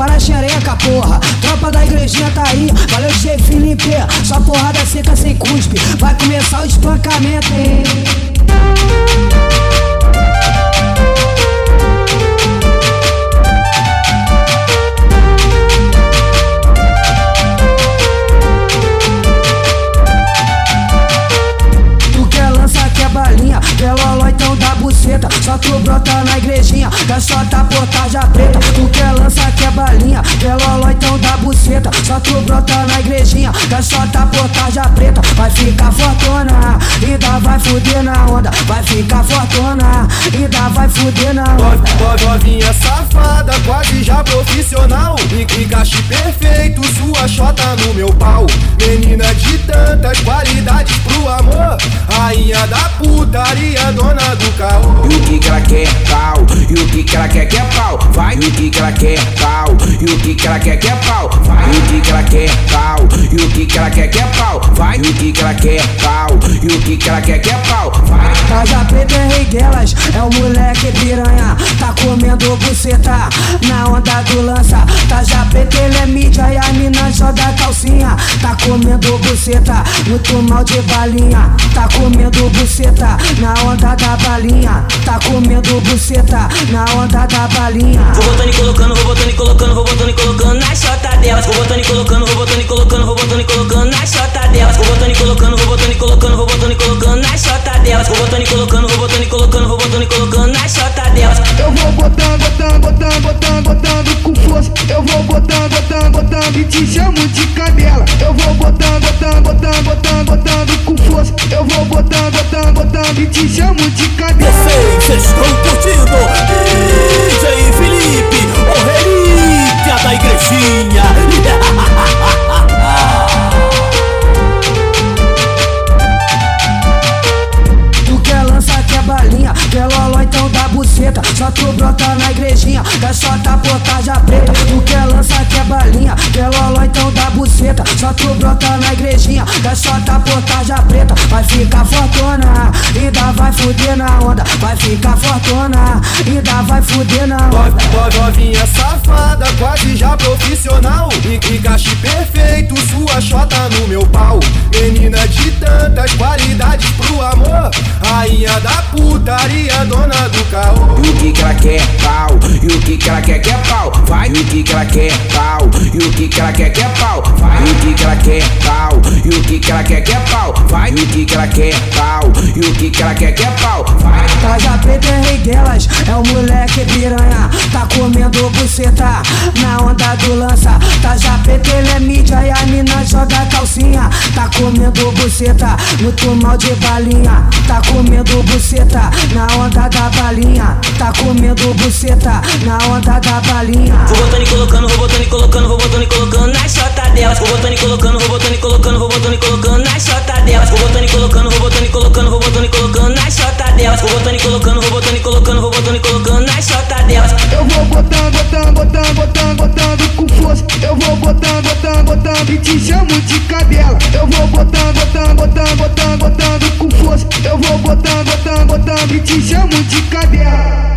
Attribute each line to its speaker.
Speaker 1: para a xereca, porra. Tropa da igrejinha tá aí, valeu chefe Felipe. Só porrada seca sem cuspe, vai começar o espancamento, hein? Só tu brota na igrejinha, quer só tá portaja preta Tu quer lança, quer balinha, quer loló então dá buceta. Só tu brota na igrejinha, quer só tá portaja preta. Vai ficar fortuna, ainda vai fuder na onda. Vai ficar fortuna, ainda vai fuder na onda.
Speaker 2: Novinha safada, quase já profissional. Encaixe perfeito, sua chota no meu pau. Menina de tantas qualidades pro amor Rainha da putaria,
Speaker 3: quer, pau. E o que que ela quer, quer pau. Vai. O que que ela quer, pau. E o que que ela quer, quer pau. Vai. O que que ela quer, pau. E o que que ela quer, quer pau. Vai.
Speaker 1: Caja preta é Reguelas, é o moleque piranha. Tá comendo buceta na onda do lança. Taja preta ele é mídia e a mina joga calcinha. Tá comendo buceta, muito mal de balinha. Tá comendo buceta na onda da balinha. Tá comendo buceta na onda da balinha.
Speaker 4: Vou botando e colocando, vou botando e colocando delas. Vou botando e colocando, vou botando e colocando, vou botando e colocando na chota delas.
Speaker 5: Eu vou botando, botando, botando, botando, botando com força. Eu vou botando, botando, botando e te chamo de cadela. Eu vou botando, botando, botando, botando, botando com força. Eu vou botando, botando, botando e te chamo de cadela.
Speaker 6: Vocês estão curtindo
Speaker 1: só tá portaja preta. Tu quer lança, quer balinha, quer loló, então dá buceta. Só tu brota na igrejinha, só tá portaja preta. Vai ficar fortuna, ainda vai fuder na onda. Vai ficar fortuna, ainda vai fuder na onda.
Speaker 2: Novinha safada, quase já profissional Encaixe perfeito, sua chota no meu pau Menina de tantas qualidades pro amor Rainha da putaria, dona do carro
Speaker 3: E o que que ela quer, pau. E o que que ela quer, quer pau. Vai. E o que que ela quer, pau. E o que que ela quer, quer pau. Vai. E o que que ela quer, pau. E o que que ela quer, quer pau. Vai. E o que que ela quer, pau. E o que que ela quer, quer pau. Vai.
Speaker 1: Caja preta é Reguelas, é o moleque piranha. Tá comendo buceta na onda do lança. Taja preta ele é mídia e a mina joga calcinha. Tá comendo buceta, muito mal de balinha. Tá comendo buceta na onda da balinha. Tá comendo buceta na onda da balinha.
Speaker 4: Vou botando e colocando, vou botando e colocando, vou botando e colocando na chota delas. Vou botando e colocando, vou botando e
Speaker 5: e te chamo de cadela. Eu vou botando, botando, botando, botando, botando com força. Eu vou botando, botando, botando e te chamo de cadela.